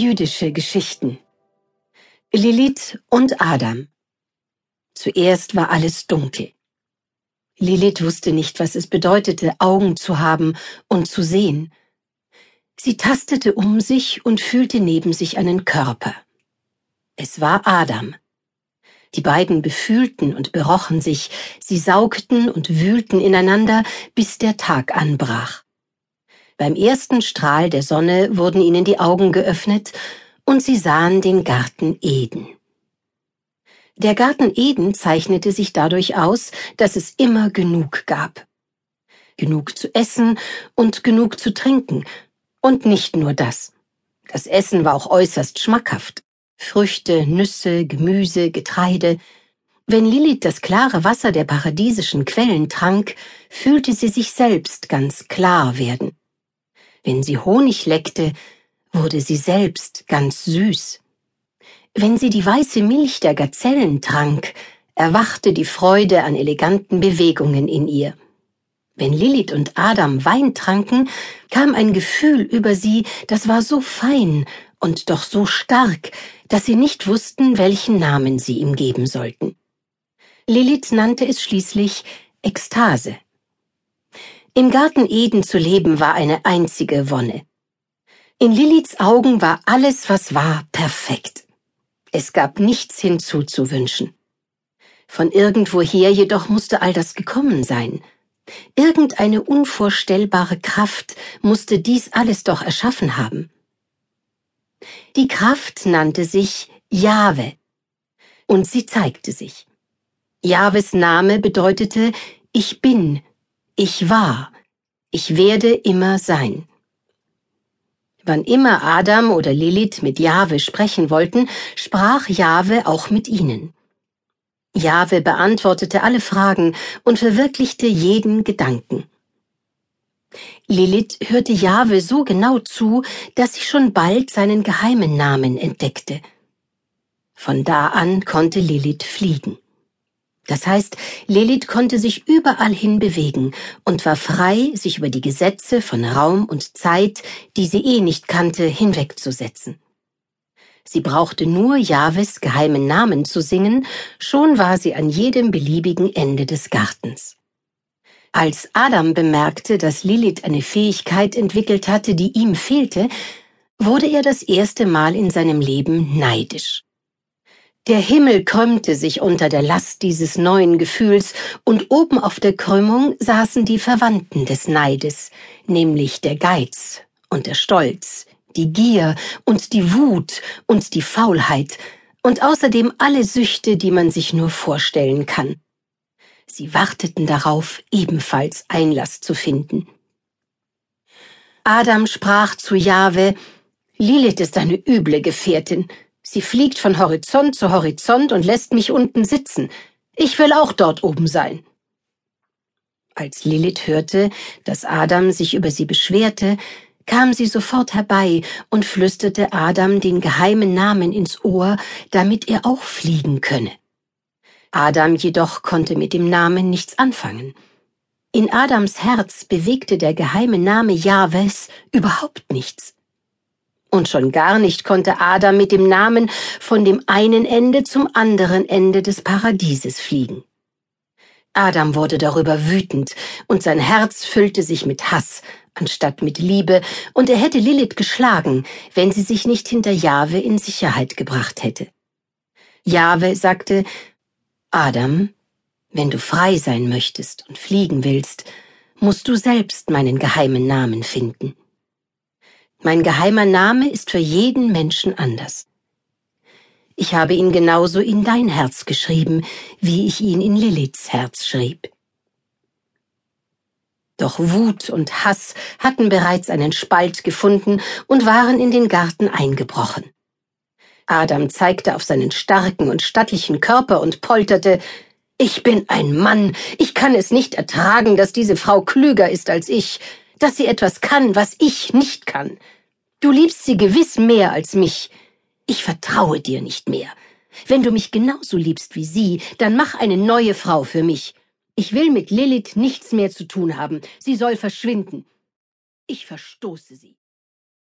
Jüdische Geschichten Lilith und Adam Zuerst war alles dunkel. Lilith wusste nicht, was es bedeutete, Augen zu haben und zu sehen. Sie tastete um sich und fühlte neben sich einen Körper. Es war Adam. Die beiden befühlten und berochen sich, sie saugten und wühlten ineinander, bis der Tag anbrach. Beim ersten Strahl der Sonne wurden ihnen die Augen geöffnet, und sie sahen den Garten Eden. Der Garten Eden zeichnete sich dadurch aus, dass es immer genug gab. Genug zu essen und genug zu trinken. Und nicht nur das. Das Essen war auch äußerst schmackhaft. Früchte, Nüsse, Gemüse, Getreide. Wenn Lilith das klare Wasser der paradiesischen Quellen trank, fühlte sie sich selbst ganz klar werden. Wenn sie Honig leckte, wurde sie selbst ganz süß. Wenn sie die weiße Milch der Gazellen trank, erwachte die Freude an eleganten Bewegungen in ihr. Wenn Lilith und Adam Wein tranken, kam ein Gefühl über sie, das war so fein und doch so stark, dass sie nicht wussten, welchen Namen sie ihm geben sollten. Lilith nannte es schließlich Ekstase. Im Garten Eden zu leben war eine einzige Wonne. In Liliths Augen war alles, was war, perfekt. Es gab nichts hinzuzuwünschen. Von irgendwoher jedoch musste all das gekommen sein. Irgendeine unvorstellbare Kraft musste dies alles doch erschaffen haben. Die Kraft nannte sich Jahwe. Und sie zeigte sich. Jahwes Name bedeutete Ich bin, ich war, ich werde immer sein. Wann immer Adam oder Lilith mit Jahwe sprechen wollten, sprach Jahwe auch mit ihnen. Jahwe beantwortete alle Fragen und verwirklichte jeden Gedanken. Lilith hörte Jahwe so genau zu, dass sie schon bald seinen geheimen Namen entdeckte. Von da an konnte Lilith fliegen. Das heißt, Lilith konnte sich überall hin bewegen und war frei, sich über die Gesetze von Raum und Zeit, die sie eh nicht kannte, hinwegzusetzen. Sie brauchte nur Jahwes geheimen Namen zu singen, schon war sie an jedem beliebigen Ende des Gartens. Als Adam bemerkte, dass Lilith eine Fähigkeit entwickelt hatte, die ihm fehlte, wurde er das erste Mal in seinem Leben neidisch. Der Himmel krümmte sich unter der Last dieses neuen Gefühls, und oben auf der Krümmung saßen die Verwandten des Neides, nämlich der Geiz und der Stolz, die Gier und die Wut und die Faulheit und außerdem alle Süchte, die man sich nur vorstellen kann. Sie warteten darauf, ebenfalls Einlass zu finden. Adam sprach zu Jahwe, Lilith ist eine üble Gefährtin. Sie fliegt von Horizont zu Horizont und lässt mich unten sitzen. Ich will auch dort oben sein. Als Lilith hörte, dass Adam sich über sie beschwerte, kam sie sofort herbei und flüsterte Adam den geheimen Namen ins Ohr, damit er auch fliegen könne. Adam jedoch konnte mit dem Namen nichts anfangen. In Adams Herz bewegte der geheime Name Jahwes überhaupt nichts. Und schon gar nicht konnte Adam mit dem Namen von dem einen Ende zum anderen Ende des Paradieses fliegen. Adam wurde darüber wütend, und sein Herz füllte sich mit Hass anstatt mit Liebe, und er hätte Lilith geschlagen, wenn sie sich nicht hinter Jahwe in Sicherheit gebracht hätte. Jahwe sagte, Adam, wenn du frei sein möchtest und fliegen willst, musst du selbst meinen geheimen Namen finden. Mein geheimer Name ist für jeden Menschen anders. Ich habe ihn genauso in dein Herz geschrieben, wie ich ihn in Liliths Herz schrieb. Doch Wut und Hass hatten bereits einen Spalt gefunden und waren in den Garten eingebrochen. Adam zeigte auf seinen starken und stattlichen Körper und polterte Ich bin ein Mann, ich kann es nicht ertragen, dass diese Frau klüger ist als ich dass sie etwas kann, was ich nicht kann. Du liebst sie gewiss mehr als mich. Ich vertraue dir nicht mehr. Wenn du mich genauso liebst wie sie, dann mach eine neue Frau für mich. Ich will mit Lilith nichts mehr zu tun haben. Sie soll verschwinden. Ich verstoße sie.